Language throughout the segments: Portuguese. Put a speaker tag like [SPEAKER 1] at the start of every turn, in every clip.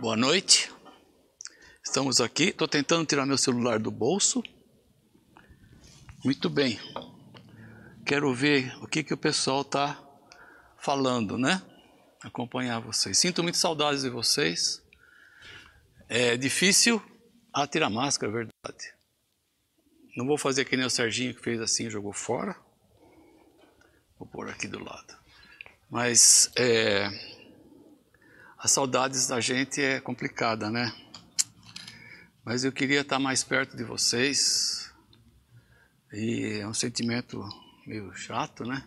[SPEAKER 1] Boa noite. Estamos aqui. Estou tentando tirar meu celular do bolso. Muito bem. Quero ver o que, que o pessoal está falando, né? Acompanhar vocês. Sinto muito saudades de vocês. É difícil ah, tirar máscara, é verdade. Não vou fazer que nem o Serginho que fez assim e jogou fora. Vou pôr aqui do lado. Mas é, as saudades da gente é complicada, né? Mas eu queria estar mais perto de vocês. E é um sentimento meio chato, né?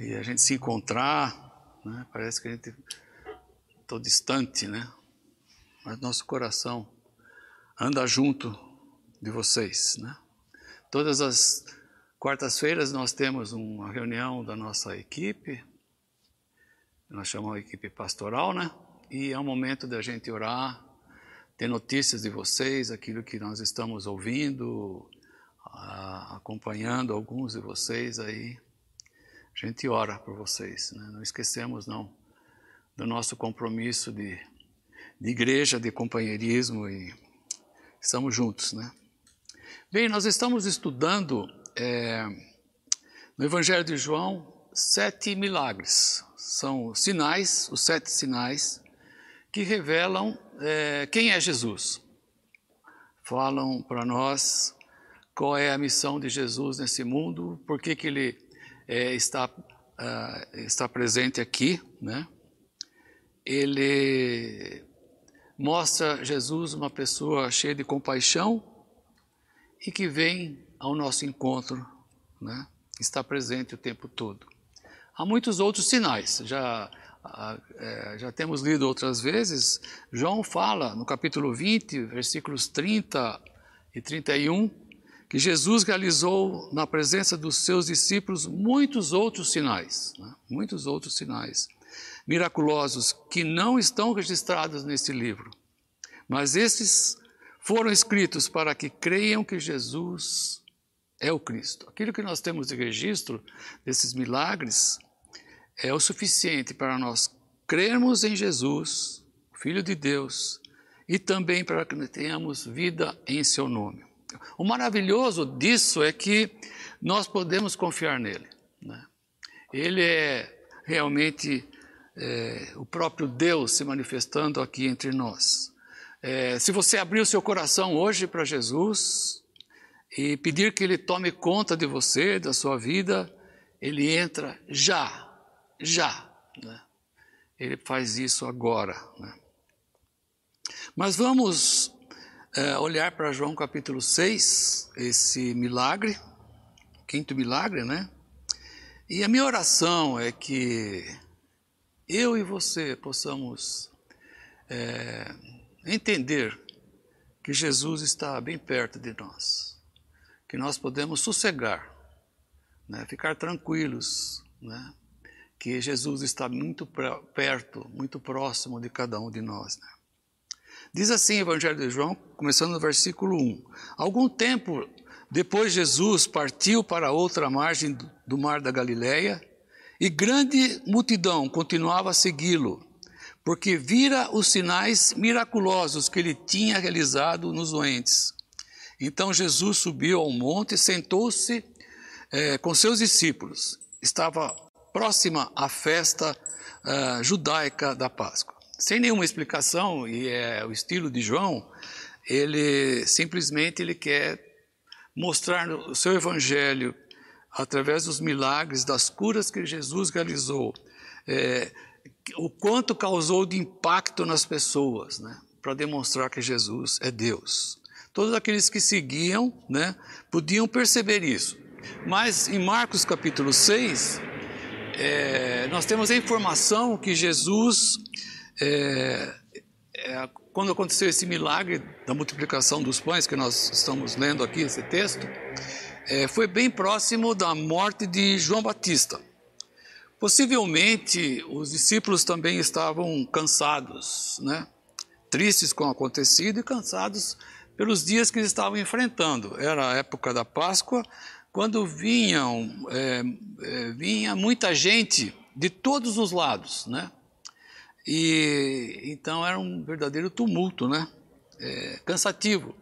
[SPEAKER 1] E a gente se encontrar, né? Parece que a gente estou distante, né? Mas nosso coração anda junto de vocês, né? Todas as quartas-feiras nós temos uma reunião da nossa equipe, nós chamamos a equipe pastoral, né? E é um momento da gente orar, ter notícias de vocês, aquilo que nós estamos ouvindo, acompanhando alguns de vocês aí. A gente ora por vocês, né? não esquecemos não do nosso compromisso de, de igreja, de companheirismo e estamos juntos, né? Bem, nós estamos estudando é, no Evangelho de João sete milagres. São sinais, os sete sinais que revelam é, quem é Jesus. Falam para nós qual é a missão de Jesus nesse mundo, por que, que ele é, está, uh, está presente aqui, né? Ele mostra Jesus uma pessoa cheia de compaixão e que vem ao nosso encontro, né? está presente o tempo todo. Há muitos outros sinais, já, é, já temos lido outras vezes. João fala no capítulo 20, versículos 30 e 31, que Jesus realizou na presença dos seus discípulos muitos outros sinais, né? muitos outros sinais miraculosos que não estão registrados nesse livro, mas esses foram escritos para que creiam que Jesus é o Cristo. Aquilo que nós temos de registro desses milagres é o suficiente para nós crermos em Jesus, Filho de Deus, e também para que tenhamos vida em seu nome. O maravilhoso disso é que nós podemos confiar nele. Né? Ele é realmente é, o próprio Deus se manifestando aqui entre nós. É, se você abrir o seu coração hoje para Jesus e pedir que Ele tome conta de você, da sua vida, Ele entra já, já. Né? Ele faz isso agora. Né? Mas vamos é, olhar para João capítulo 6, esse milagre, quinto milagre, né? E a minha oração é que eu e você possamos é, entender que Jesus está bem perto de nós, que nós podemos sossegar, né, ficar tranquilos, né, que Jesus está muito perto, muito próximo de cada um de nós. Né. Diz assim o Evangelho de João, começando no versículo 1. Algum tempo depois, Jesus partiu para outra margem do mar da Galileia e grande multidão continuava a segui-lo, porque vira os sinais miraculosos que ele tinha realizado nos doentes. Então Jesus subiu ao monte e sentou-se eh, com seus discípulos. Estava próxima à festa uh, judaica da Páscoa sem nenhuma explicação, e é o estilo de João, ele simplesmente ele quer mostrar o seu evangelho através dos milagres, das curas que Jesus realizou, é, o quanto causou de impacto nas pessoas, né, para demonstrar que Jesus é Deus. Todos aqueles que seguiam, né, podiam perceber isso. Mas em Marcos capítulo 6, é, nós temos a informação que Jesus é, é, quando aconteceu esse milagre da multiplicação dos pães, que nós estamos lendo aqui, esse texto, é, foi bem próximo da morte de João Batista. Possivelmente os discípulos também estavam cansados, né? tristes com o acontecido e cansados pelos dias que eles estavam enfrentando. Era a época da Páscoa, quando vinham, é, é, vinha muita gente de todos os lados, né? E então era um verdadeiro tumulto, né? É, cansativo.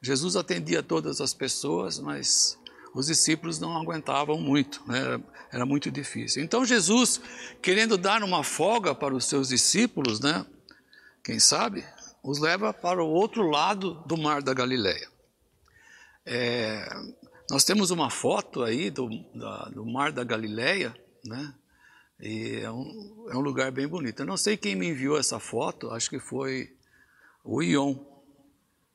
[SPEAKER 1] Jesus atendia todas as pessoas, mas os discípulos não aguentavam muito, né? era, era, muito difícil. Então Jesus, querendo dar uma folga para os seus discípulos, né? quem sabe, os leva para o outro lado do mar da Galileia. É, nós temos uma foto aí do, da, do mar da Galileia, né? E é um, é um lugar bem bonito. Eu não sei quem me enviou essa foto, acho que foi o Ion.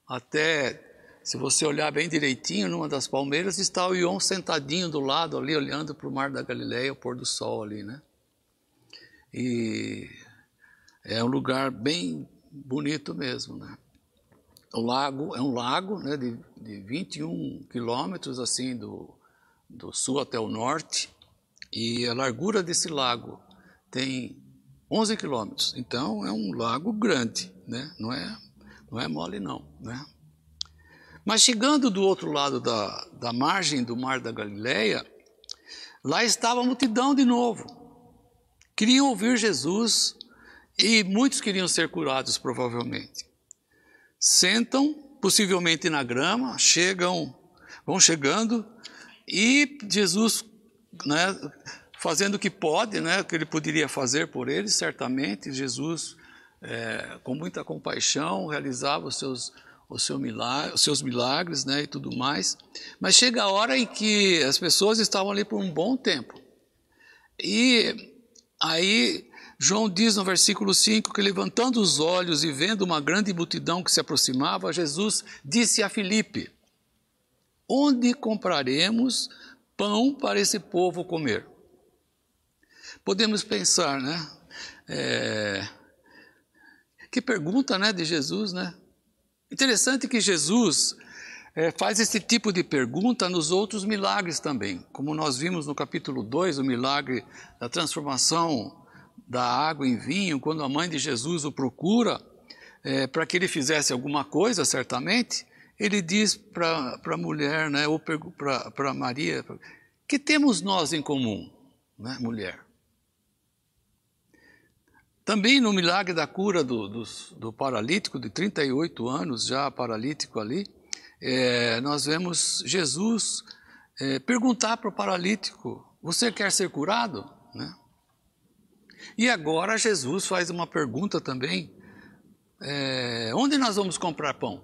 [SPEAKER 1] Até se você olhar bem direitinho, numa das palmeiras está o Ion sentadinho do lado ali, olhando para o mar da Galileia, o pôr do sol ali, né? E é um lugar bem bonito mesmo, né? O lago é um lago, né, de, de 21 quilômetros assim do, do sul até o norte, e a largura desse lago tem 11 quilômetros. Então é um lago grande, né? Não é, não é mole não, né? Mas chegando do outro lado da, da margem do mar da Galileia, lá estava a multidão de novo. Queriam ouvir Jesus e muitos queriam ser curados, provavelmente. Sentam, possivelmente na grama, chegam, vão chegando, e Jesus, né, fazendo o que pode, né, o que ele poderia fazer por eles, certamente, Jesus, é, com muita compaixão, realizava os seus seu milagre, os seus milagres né, e tudo mais. Mas chega a hora em que as pessoas estavam ali por um bom tempo. E aí João diz no versículo 5 que levantando os olhos e vendo uma grande multidão que se aproximava, Jesus disse a Filipe: Onde compraremos pão para esse povo comer? Podemos pensar, né? É... Que pergunta, né, de Jesus, né? Interessante que Jesus é, faz esse tipo de pergunta nos outros milagres também. Como nós vimos no capítulo 2, o milagre da transformação da água em vinho, quando a mãe de Jesus o procura é, para que ele fizesse alguma coisa, certamente, ele diz para a mulher, né, ou para Maria, que temos nós em comum, né, mulher? Também no milagre da cura do, do, do paralítico, de 38 anos, já paralítico ali, é, nós vemos Jesus é, perguntar para o paralítico: Você quer ser curado? Né? E agora Jesus faz uma pergunta também: é, Onde nós vamos comprar pão?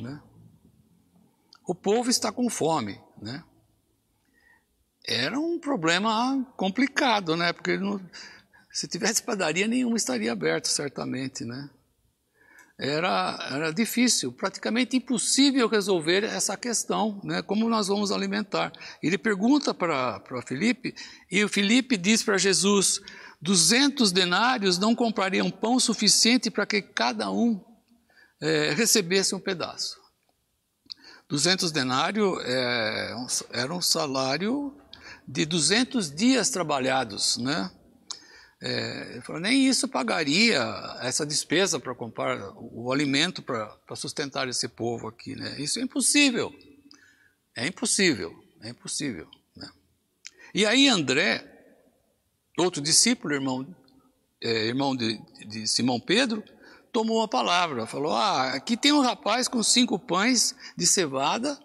[SPEAKER 1] Né? O povo está com fome, né? Era um problema complicado, né? Porque não, se tivesse padaria, nenhuma estaria aberta, certamente, né? Era, era difícil, praticamente impossível resolver essa questão, né? Como nós vamos alimentar? Ele pergunta para Felipe, e o Felipe diz para Jesus: 200 denários não comprariam pão suficiente para que cada um é, recebesse um pedaço. 200 denários é, era um salário de 200 dias trabalhados, né? É, falou, nem isso pagaria essa despesa para comprar o, o alimento para sustentar esse povo aqui. Né? Isso é impossível. É impossível, é impossível. Né? E aí André, outro discípulo, irmão, é, irmão de, de Simão Pedro, tomou a palavra, falou: Ah, aqui tem um rapaz com cinco pães de cevada,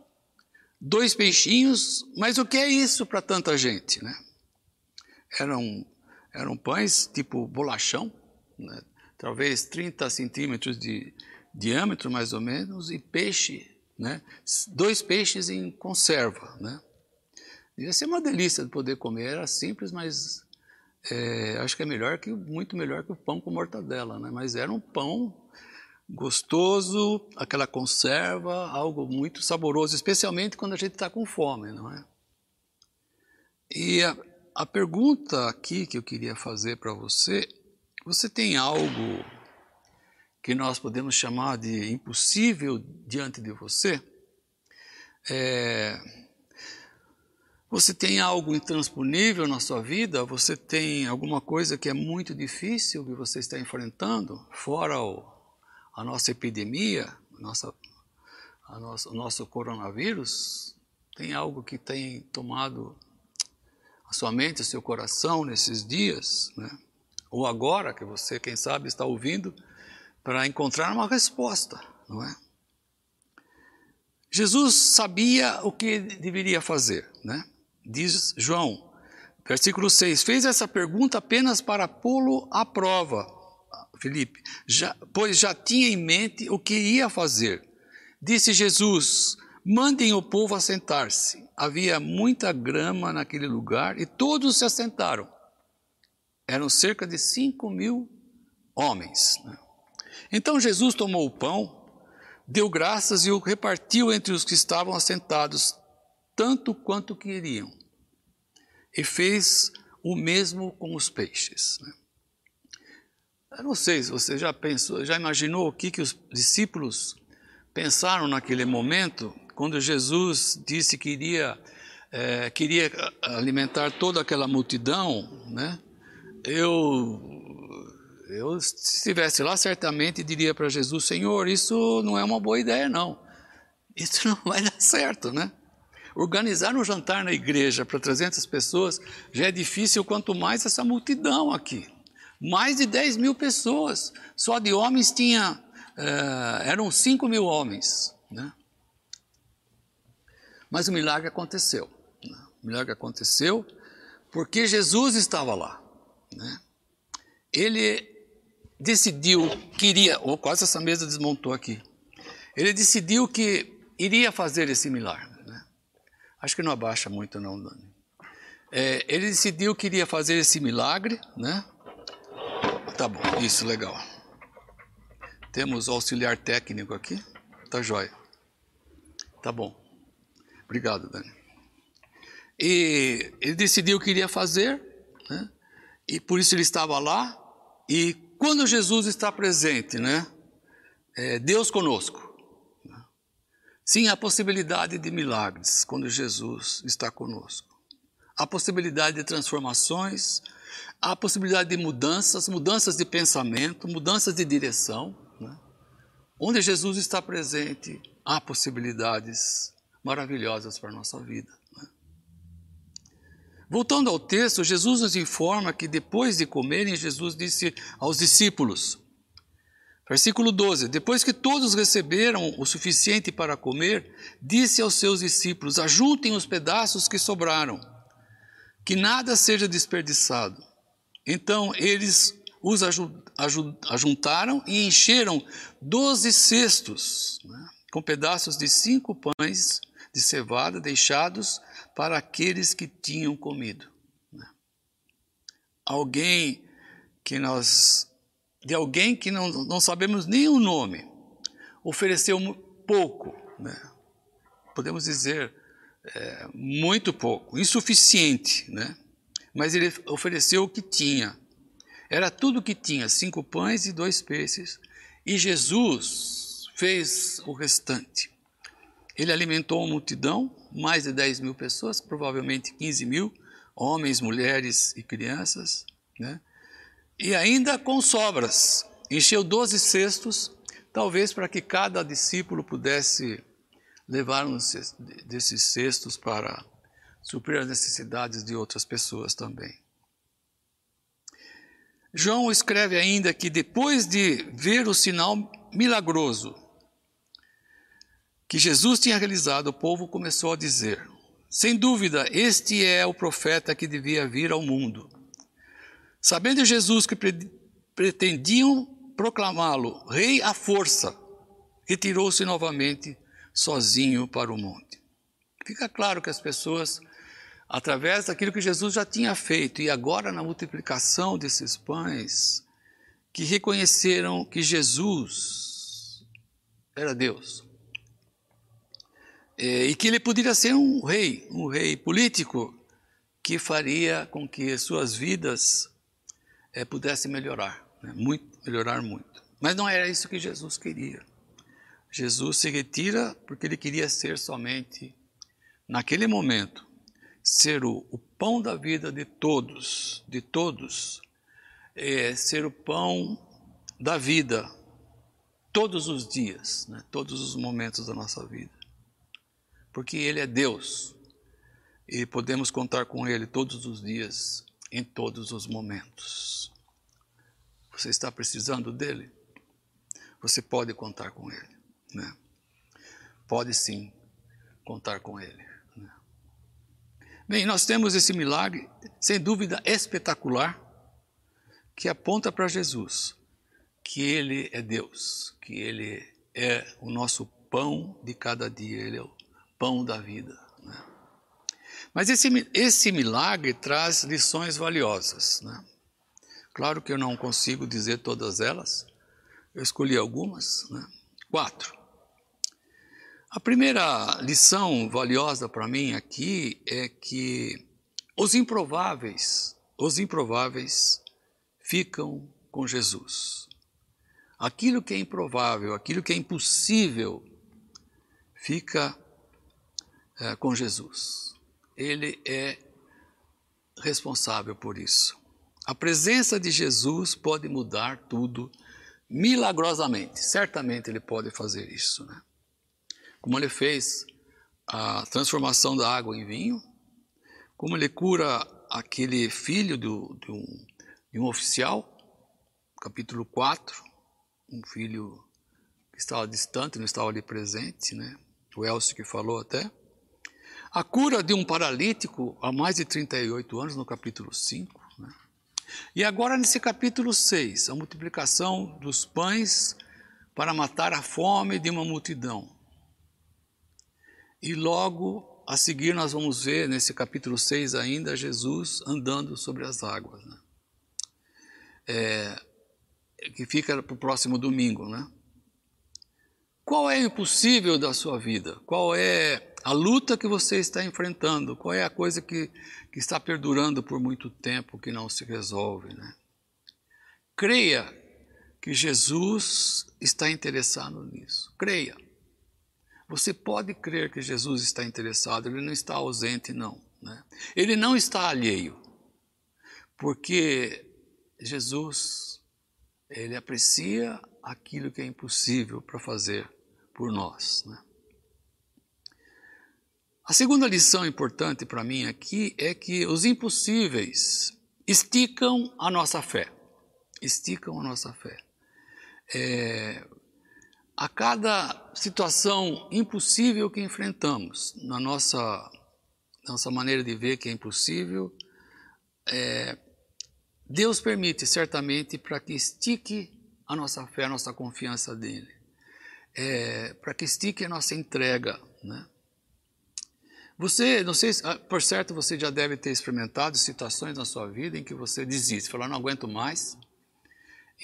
[SPEAKER 1] dois peixinhos, mas o que é isso para tanta gente? Né? Era um eram pães tipo bolachão, né? talvez 30 centímetros de diâmetro mais ou menos, e peixe, né? dois peixes em conserva. Né? Devia ser uma delícia de poder comer, era simples, mas é, acho que é melhor que muito melhor que o pão com mortadela, né? Mas era um pão gostoso, aquela conserva, algo muito saboroso, especialmente quando a gente está com fome, não é? E a, a pergunta aqui que eu queria fazer para você: você tem algo que nós podemos chamar de impossível diante de você? É, você tem algo intransponível na sua vida? Você tem alguma coisa que é muito difícil que você está enfrentando, fora o, a nossa epidemia, nossa, a nossa, o nosso coronavírus? Tem algo que tem tomado a sua mente, o seu coração nesses dias, né? Ou agora, que você, quem sabe, está ouvindo, para encontrar uma resposta, não é? Jesus sabia o que deveria fazer, né? Diz João, versículo 6, fez essa pergunta apenas para pô-lo à prova, Felipe, já, pois já tinha em mente o que ia fazer. Disse Jesus, mandem o povo assentar-se. Havia muita grama naquele lugar e todos se assentaram. Eram cerca de cinco mil homens. Né? Então Jesus tomou o pão, deu graças e o repartiu entre os que estavam assentados, tanto quanto queriam. E fez o mesmo com os peixes. Né? Eu não sei se você já pensou, já imaginou o que, que os discípulos pensaram naquele momento, quando Jesus disse que iria, é, queria alimentar toda aquela multidão, né? Eu eu, se estivesse lá, certamente diria para Jesus: Senhor, isso não é uma boa ideia, não. Isso não vai dar certo, né? Organizar um jantar na igreja para 300 pessoas já é difícil, quanto mais essa multidão aqui. Mais de 10 mil pessoas. Só de homens tinha. Uh, eram 5 mil homens. Né? Mas o milagre aconteceu. Né? O milagre aconteceu porque Jesus estava lá. Né? Ele decidiu, queria, ou quase essa mesa desmontou aqui. Ele decidiu que iria fazer esse milagre. Acho que não abaixa muito não, Dani. É, ele decidiu que iria fazer esse milagre, né? Tá bom, isso, legal. Temos o auxiliar técnico aqui. Tá jóia. Tá bom. Obrigado, Dani. E ele decidiu que iria fazer, né? E por isso ele estava lá. E quando Jesus está presente, né? É Deus conosco. Sim, há possibilidade de milagres quando Jesus está conosco. Há possibilidade de transformações, há possibilidade de mudanças, mudanças de pensamento, mudanças de direção. Né? Onde Jesus está presente, há possibilidades maravilhosas para a nossa vida. Voltando ao texto, Jesus nos informa que depois de comerem, Jesus disse aos discípulos, versículo 12: Depois que todos receberam o suficiente para comer, disse aos seus discípulos: Ajuntem os pedaços que sobraram, que nada seja desperdiçado. Então eles os ajuntaram e encheram doze cestos, né, com pedaços de cinco pães de cevada deixados para aqueles que tinham comido. Né? Alguém que nós, de alguém que não, não sabemos nem o nome, ofereceu pouco, né? podemos dizer é, muito pouco, insuficiente, né? mas ele ofereceu o que tinha. Era tudo o que tinha, cinco pães e dois peixes, e Jesus fez o restante. Ele alimentou a multidão, mais de 10 mil pessoas, provavelmente 15 mil, homens, mulheres e crianças, né? E ainda com sobras. Encheu 12 cestos, talvez para que cada discípulo pudesse levar um desses cestos para suprir as necessidades de outras pessoas também. João escreve ainda que depois de ver o sinal milagroso que Jesus tinha realizado, o povo começou a dizer: sem dúvida, este é o profeta que devia vir ao mundo. Sabendo Jesus que pretendiam proclamá-lo rei à força, retirou-se novamente sozinho para o monte. Fica claro que as pessoas, através daquilo que Jesus já tinha feito e agora na multiplicação desses pães, que reconheceram que Jesus era Deus é, e que ele poderia ser um rei, um rei político que faria com que suas vidas é, pudessem melhorar, né? muito, melhorar muito. Mas não era isso que Jesus queria. Jesus se retira porque ele queria ser somente, naquele momento, ser o, o pão da vida de todos, de todos, é, ser o pão da vida todos os dias, né? todos os momentos da nossa vida porque Ele é Deus e podemos contar com Ele todos os dias, em todos os momentos. Você está precisando dele? Você pode contar com ele, né? Pode sim contar com ele. Né? Bem, nós temos esse milagre, sem dúvida espetacular, que aponta para Jesus, que ele é Deus, que ele é o nosso pão de cada dia, ele é o pão da vida. Mas esse, esse milagre traz lições valiosas. Né? Claro que eu não consigo dizer todas elas, eu escolhi algumas, né? quatro. A primeira lição valiosa para mim aqui é que os improváveis, os improváveis ficam com Jesus. Aquilo que é improvável, aquilo que é impossível, fica é, com Jesus. Ele é responsável por isso. A presença de Jesus pode mudar tudo milagrosamente. Certamente ele pode fazer isso, né? Como ele fez a transformação da água em vinho, como ele cura aquele filho do, de, um, de um oficial, capítulo 4, um filho que estava distante, não estava ali presente, né? O Elcio que falou até. A cura de um paralítico há mais de 38 anos, no capítulo 5. Né? E agora, nesse capítulo 6, a multiplicação dos pães para matar a fome de uma multidão. E logo a seguir, nós vamos ver, nesse capítulo 6 ainda, Jesus andando sobre as águas. Né? É, que fica para o próximo domingo. Né? Qual é o impossível da sua vida? Qual é a luta que você está enfrentando, qual é a coisa que, que está perdurando por muito tempo, que não se resolve. Né? Creia que Jesus está interessado nisso. Creia. Você pode crer que Jesus está interessado, ele não está ausente, não. Né? Ele não está alheio, porque Jesus, ele aprecia aquilo que é impossível para fazer por nós. Né? A segunda lição importante para mim aqui é que os impossíveis esticam a nossa fé. Esticam a nossa fé. É, a cada situação impossível que enfrentamos, na nossa, nossa maneira de ver que é impossível, é, Deus permite certamente para que estique a nossa fé, a nossa confiança nele, é, para que estique a nossa entrega, né? Você, não sei, ah, por certo, você já deve ter experimentado situações na sua vida em que você desiste, falou, não aguento mais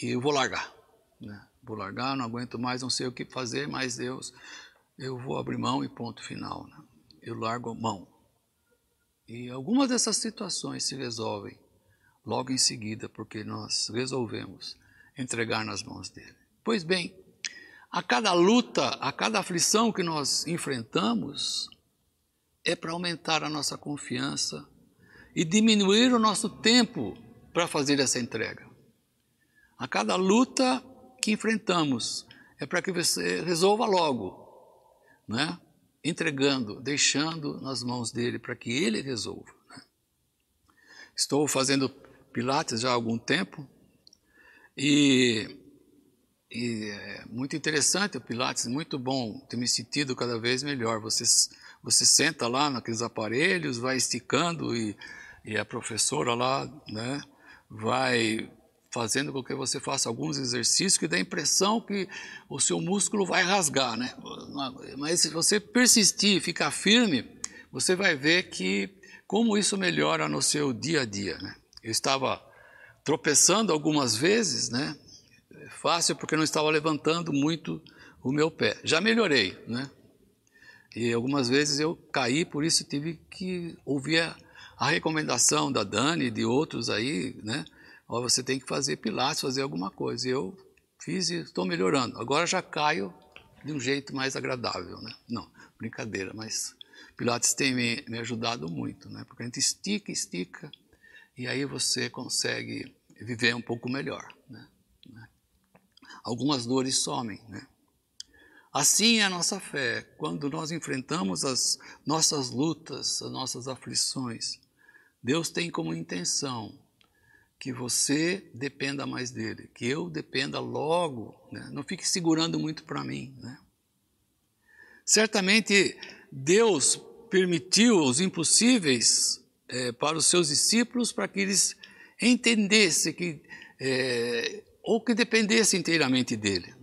[SPEAKER 1] e eu vou largar. Né? Vou largar, não aguento mais, não sei o que fazer, mas Deus, eu vou abrir mão e ponto final. Né? Eu largo mão. E algumas dessas situações se resolvem logo em seguida, porque nós resolvemos entregar nas mãos dele. Pois bem, a cada luta, a cada aflição que nós enfrentamos, é para aumentar a nossa confiança e diminuir o nosso tempo para fazer essa entrega. A cada luta que enfrentamos é para que você resolva logo, né? entregando, deixando nas mãos dele para que ele resolva. Né? Estou fazendo Pilates já há algum tempo e, e é muito interessante o Pilates, muito bom, tenho me sentido cada vez melhor. Vocês você senta lá naqueles aparelhos, vai esticando e, e a professora lá, né, vai fazendo com que você faça alguns exercícios que dá a impressão que o seu músculo vai rasgar, né? Mas se você persistir, ficar firme, você vai ver que como isso melhora no seu dia a dia, né? Eu estava tropeçando algumas vezes, né? Fácil porque não estava levantando muito o meu pé. Já melhorei, né? E algumas vezes eu caí, por isso tive que ouvir a, a recomendação da Dani e de outros aí, né? Ó, você tem que fazer pilates, fazer alguma coisa. E eu fiz e estou melhorando. Agora já caio de um jeito mais agradável, né? Não, brincadeira, mas pilates tem me, me ajudado muito, né? Porque a gente estica, estica, e aí você consegue viver um pouco melhor, né? Algumas dores somem, né? Assim é a nossa fé, quando nós enfrentamos as nossas lutas, as nossas aflições. Deus tem como intenção que você dependa mais dele, que eu dependa logo, né? não fique segurando muito para mim. Né? Certamente Deus permitiu os impossíveis é, para os seus discípulos para que eles entendessem que é, ou que dependessem inteiramente dele?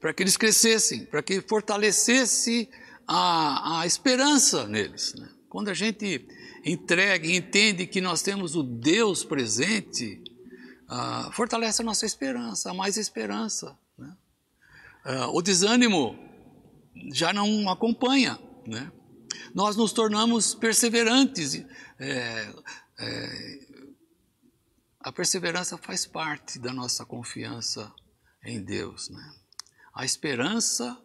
[SPEAKER 1] Para que eles crescessem, para que fortalecesse a, a esperança neles. Né? Quando a gente entrega e entende que nós temos o Deus presente, ah, fortalece a nossa esperança, a mais esperança. Né? Ah, o desânimo já não acompanha. Né? Nós nos tornamos perseverantes. É, é, a perseverança faz parte da nossa confiança em Deus. Né? A esperança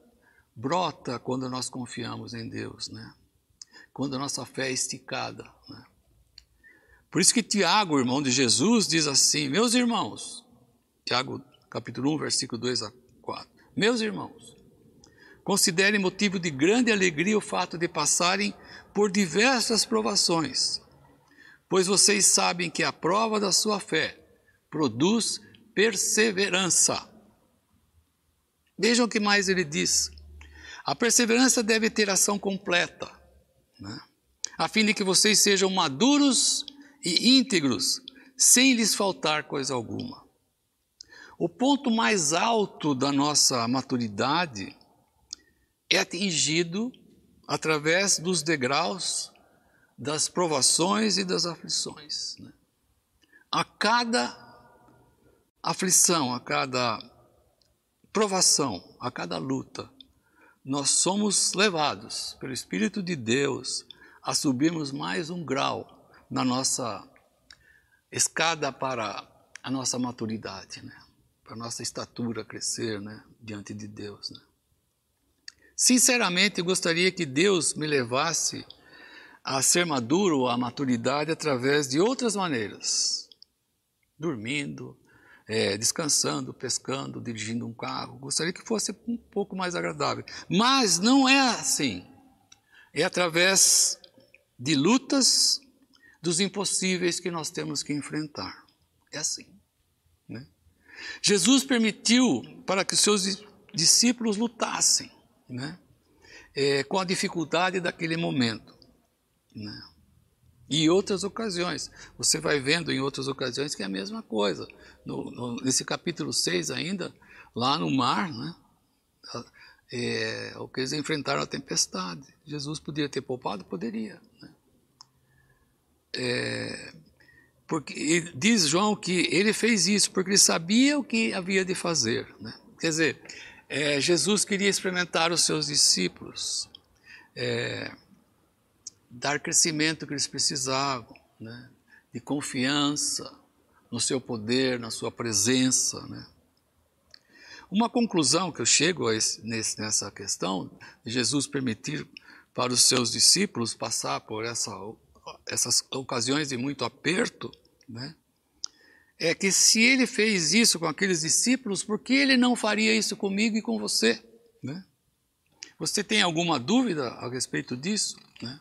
[SPEAKER 1] brota quando nós confiamos em Deus. Né? quando a nossa fé é esticada. Né? Por isso que Tiago, irmão de Jesus, diz assim: Meus irmãos, Tiago capítulo 1, versículo 2 a 4. Meus irmãos, considerem motivo de grande alegria o fato de passarem por diversas provações, pois vocês sabem que a prova da sua fé produz perseverança. Vejam o que mais ele diz. A perseverança deve ter ação completa né? a fim de que vocês sejam maduros e íntegros, sem lhes faltar coisa alguma. O ponto mais alto da nossa maturidade é atingido através dos degraus das provações e das aflições. Né? A cada aflição, a cada provação, a cada luta, nós somos levados pelo Espírito de Deus a subirmos mais um grau na nossa escada para a nossa maturidade, né? para a nossa estatura crescer né? diante de Deus. Né? Sinceramente, gostaria que Deus me levasse a ser maduro, a maturidade, através de outras maneiras. Dormindo, é, descansando, pescando, dirigindo um carro. Gostaria que fosse um pouco mais agradável. Mas não é assim. É através de lutas dos impossíveis que nós temos que enfrentar. É assim. Né? Jesus permitiu para que os seus discípulos lutassem né? É, com a dificuldade daquele momento. Né? E outras ocasiões. Você vai vendo em outras ocasiões que é a mesma coisa. No, no, nesse capítulo 6 ainda, lá no mar, né? É, o que eles enfrentaram a tempestade. Jesus poderia ter poupado? Poderia. Né? É, porque diz João que ele fez isso porque ele sabia o que havia de fazer. Né? Quer dizer, é, Jesus queria experimentar os seus discípulos. É, dar crescimento que eles precisavam, né? de confiança no seu poder, na sua presença. Né? Uma conclusão que eu chego esse, nesse, nessa questão de Jesus permitir para os seus discípulos passar por essa, essas ocasiões de muito aperto, né? é que se ele fez isso com aqueles discípulos, por que ele não faria isso comigo e com você? Né? Você tem alguma dúvida a respeito disso? Né?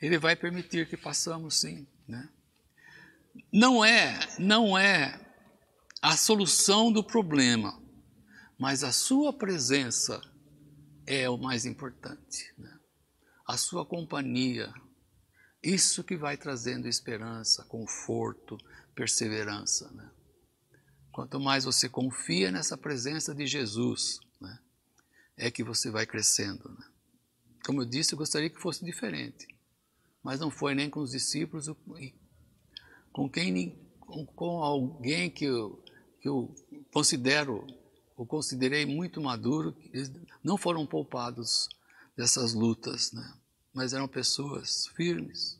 [SPEAKER 1] Ele vai permitir que passamos sim, né? Não é, não é a solução do problema, mas a sua presença é o mais importante, né? A sua companhia, isso que vai trazendo esperança, conforto, perseverança, né? Quanto mais você confia nessa presença de Jesus, né? É que você vai crescendo, né? Como eu disse, eu gostaria que fosse diferente mas não foi nem com os discípulos, com quem com alguém que eu, que eu considero, ou considerei muito maduro, eles não foram poupados dessas lutas, né? mas eram pessoas firmes,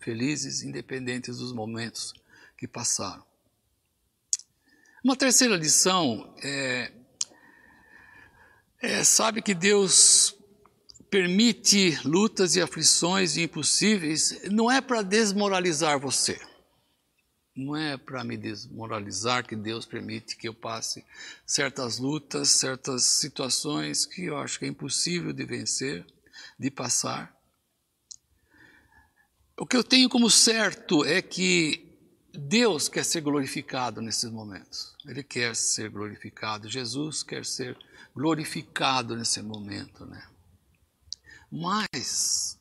[SPEAKER 1] felizes, independentes dos momentos que passaram. Uma terceira lição é, é sabe que Deus permite lutas e aflições impossíveis, não é para desmoralizar você. Não é para me desmoralizar que Deus permite que eu passe certas lutas, certas situações que eu acho que é impossível de vencer, de passar. O que eu tenho como certo é que Deus quer ser glorificado nesses momentos. Ele quer ser glorificado. Jesus quer ser glorificado nesse momento, né? Mas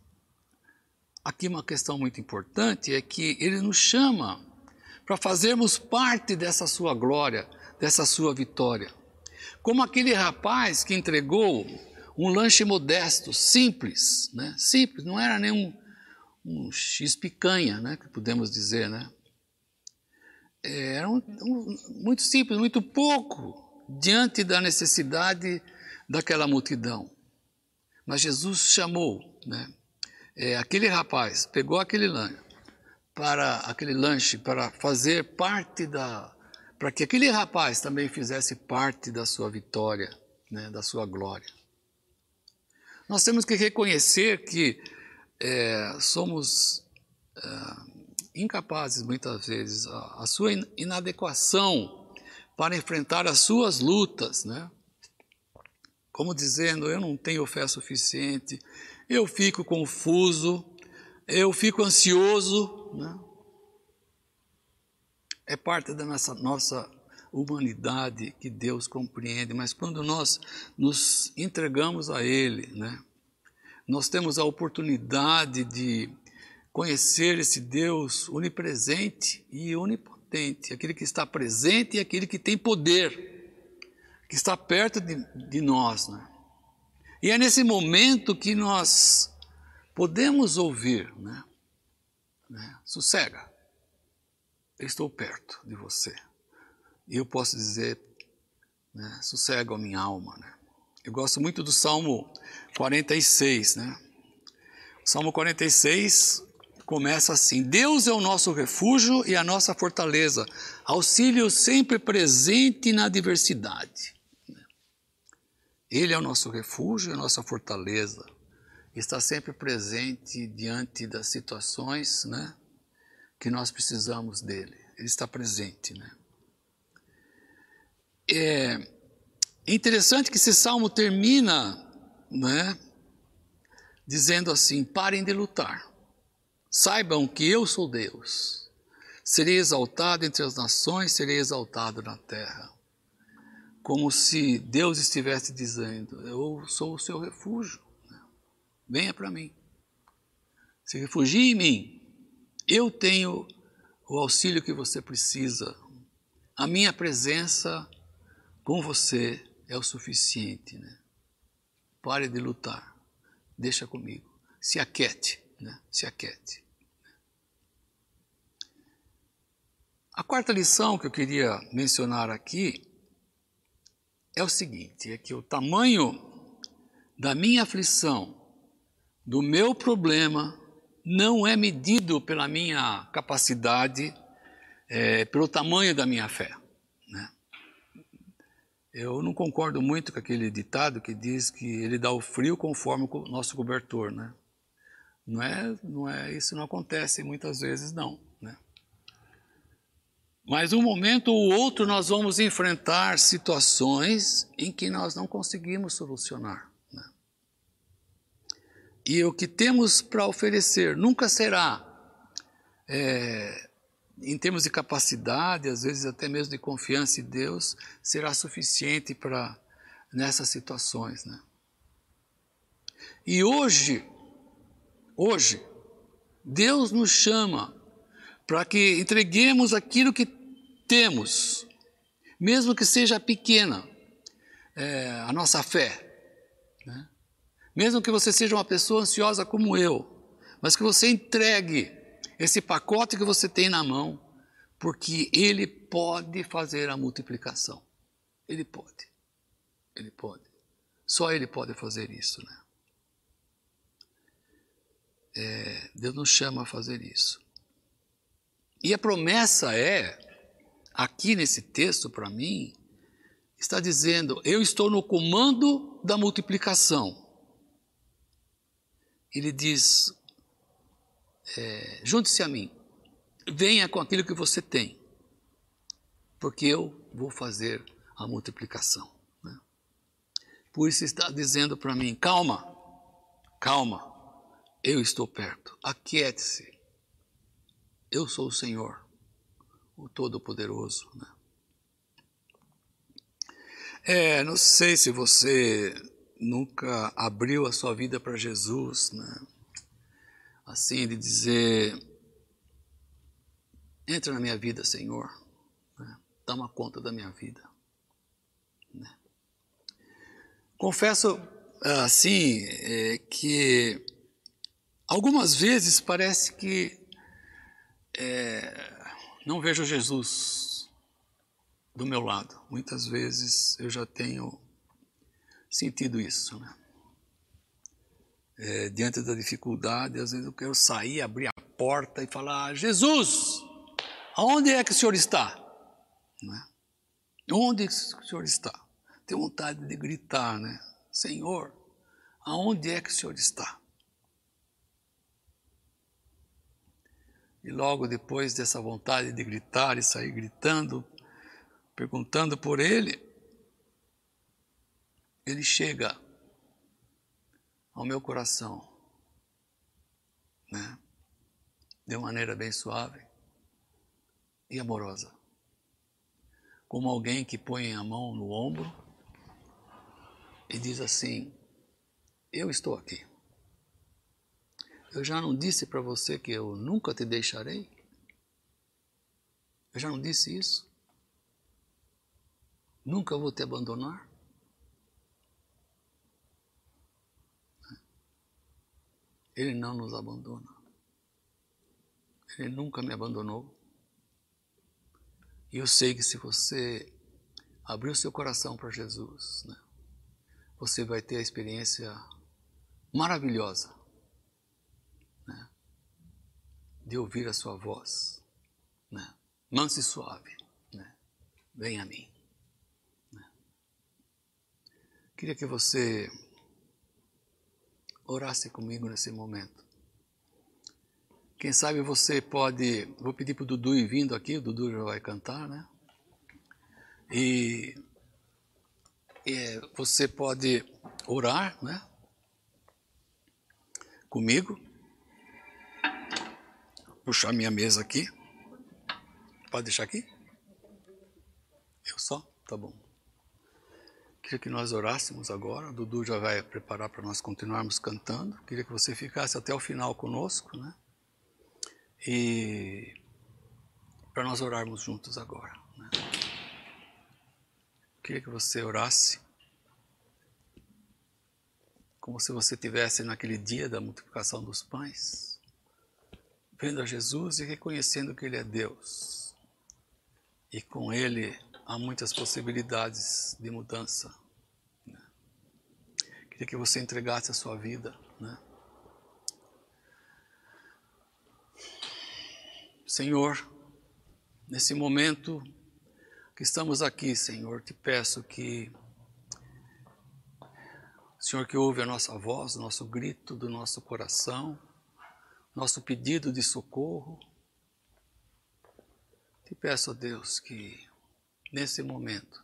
[SPEAKER 1] aqui uma questão muito importante é que ele nos chama para fazermos parte dessa sua glória, dessa sua vitória. Como aquele rapaz que entregou um lanche modesto, simples, né? Simples, não era nenhum um X picanha, né? Que podemos dizer, né? Era um, um, muito simples, muito pouco diante da necessidade daquela multidão. Mas Jesus chamou, né? É, aquele rapaz pegou aquele lanche para aquele lanche para fazer parte da para que aquele rapaz também fizesse parte da sua vitória, né, da sua glória. Nós temos que reconhecer que é, somos é, incapazes muitas vezes a, a sua inadequação para enfrentar as suas lutas, né? Como dizendo, eu não tenho fé suficiente, eu fico confuso, eu fico ansioso. Né? É parte da nossa, nossa humanidade que Deus compreende, mas quando nós nos entregamos a Ele, né? nós temos a oportunidade de conhecer esse Deus onipresente e onipotente, aquele que está presente e aquele que tem poder que está perto de, de nós. Né? E é nesse momento que nós podemos ouvir, né? né? Sossega, eu estou perto de você. E eu posso dizer, né? sossega a minha alma. Né? Eu gosto muito do Salmo 46, né? O Salmo 46 começa assim: Deus é o nosso refúgio e a nossa fortaleza, auxílio sempre presente na adversidade. Ele é o nosso refúgio e a nossa fortaleza. Está sempre presente diante das situações né, que nós precisamos dele. Ele está presente. Né? É interessante que esse salmo termina né, dizendo assim: parem de lutar, saibam que eu sou Deus. Serei exaltado entre as nações, serei exaltado na terra como se Deus estivesse dizendo: Eu sou o seu refúgio, né? venha para mim. Se refugie em mim, eu tenho o auxílio que você precisa. A minha presença com você é o suficiente. Né? Pare de lutar, deixa comigo. Se aquete, né? se aquete. A quarta lição que eu queria mencionar aqui é o seguinte: é que o tamanho da minha aflição, do meu problema, não é medido pela minha capacidade, é, pelo tamanho da minha fé. Né? Eu não concordo muito com aquele ditado que diz que ele dá o frio conforme o nosso cobertor. Né? Não, é, não é, isso não acontece muitas vezes, não. Mas um momento ou outro nós vamos enfrentar situações em que nós não conseguimos solucionar. Né? E o que temos para oferecer nunca será, é, em termos de capacidade, às vezes até mesmo de confiança em Deus, será suficiente para nessas situações. Né? E hoje, hoje, Deus nos chama para que entreguemos aquilo que temos, mesmo que seja pequena, é, a nossa fé. Né? Mesmo que você seja uma pessoa ansiosa como eu, mas que você entregue esse pacote que você tem na mão, porque ele pode fazer a multiplicação. Ele pode. Ele pode. Só ele pode fazer isso, né? É, Deus nos chama a fazer isso. E a promessa é, aqui nesse texto para mim, está dizendo: eu estou no comando da multiplicação. Ele diz: é, junte-se a mim, venha com aquilo que você tem, porque eu vou fazer a multiplicação. Né? Por isso está dizendo para mim: calma, calma, eu estou perto, aquiete-se eu sou o Senhor. o Todo-Poderoso. Né? É, não sei se você nunca abriu a sua vida para Jesus, né? Assim, de dizer: entra na minha vida, Senhor, né? toma conta da minha vida. Né? Confesso, assim, é, que algumas vezes parece que é, não vejo Jesus do meu lado. Muitas vezes eu já tenho sentido isso, né? É, diante da dificuldade, às vezes eu quero sair, abrir a porta e falar: Jesus, aonde é que o Senhor está? Onde é que o Senhor está? Tenho vontade de gritar, né? Senhor, aonde é que o Senhor está? E logo depois dessa vontade de gritar e sair gritando, perguntando por ele, ele chega ao meu coração, né? De maneira bem suave e amorosa. Como alguém que põe a mão no ombro e diz assim: Eu estou aqui. Eu já não disse para você que eu nunca te deixarei? Eu já não disse isso? Nunca vou te abandonar? Ele não nos abandona. Ele nunca me abandonou. E eu sei que se você abrir o seu coração para Jesus, né, você vai ter a experiência maravilhosa né, de ouvir a sua voz, né, mansa e suave. Né, Vem a mim. Queria que você orasse comigo nesse momento. Quem sabe você pode. Vou pedir para o Dudu ir vindo aqui, o Dudu já vai cantar, né? E, e você pode orar, né? Comigo. Puxar minha mesa aqui. Pode deixar aqui? Eu só? Tá bom. Queria que nós orássemos agora. O Dudu já vai preparar para nós continuarmos cantando. Queria que você ficasse até o final conosco, né? E para nós orarmos juntos agora. Né? Queria que você orasse como se você tivesse naquele dia da multiplicação dos pães, vendo a Jesus e reconhecendo que Ele é Deus. E com Ele há muitas possibilidades de mudança. Né? Queria que você entregasse a sua vida. Né? Senhor, nesse momento que estamos aqui, Senhor, te peço que, Senhor, que ouve a nossa voz, nosso grito do nosso coração, nosso pedido de socorro. Te peço, Deus, que nesse momento,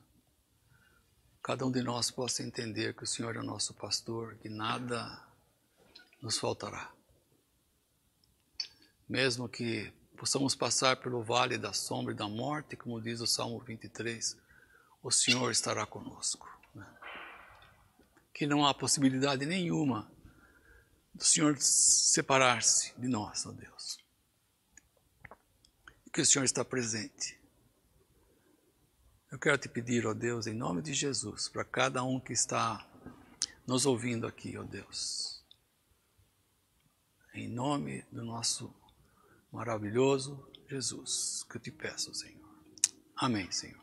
[SPEAKER 1] cada um de nós possa entender que o Senhor é nosso pastor, que nada nos faltará. Mesmo que possamos passar pelo vale da sombra e da morte, como diz o Salmo 23, o Senhor estará conosco. Né? Que não há possibilidade nenhuma do Senhor separar-se de nós, ó Deus. Que o Senhor está presente eu quero te pedir, ó Deus, em nome de Jesus, para cada um que está nos ouvindo aqui, ó Deus. Em nome do nosso maravilhoso Jesus, que eu te peço, Senhor. Amém, Senhor.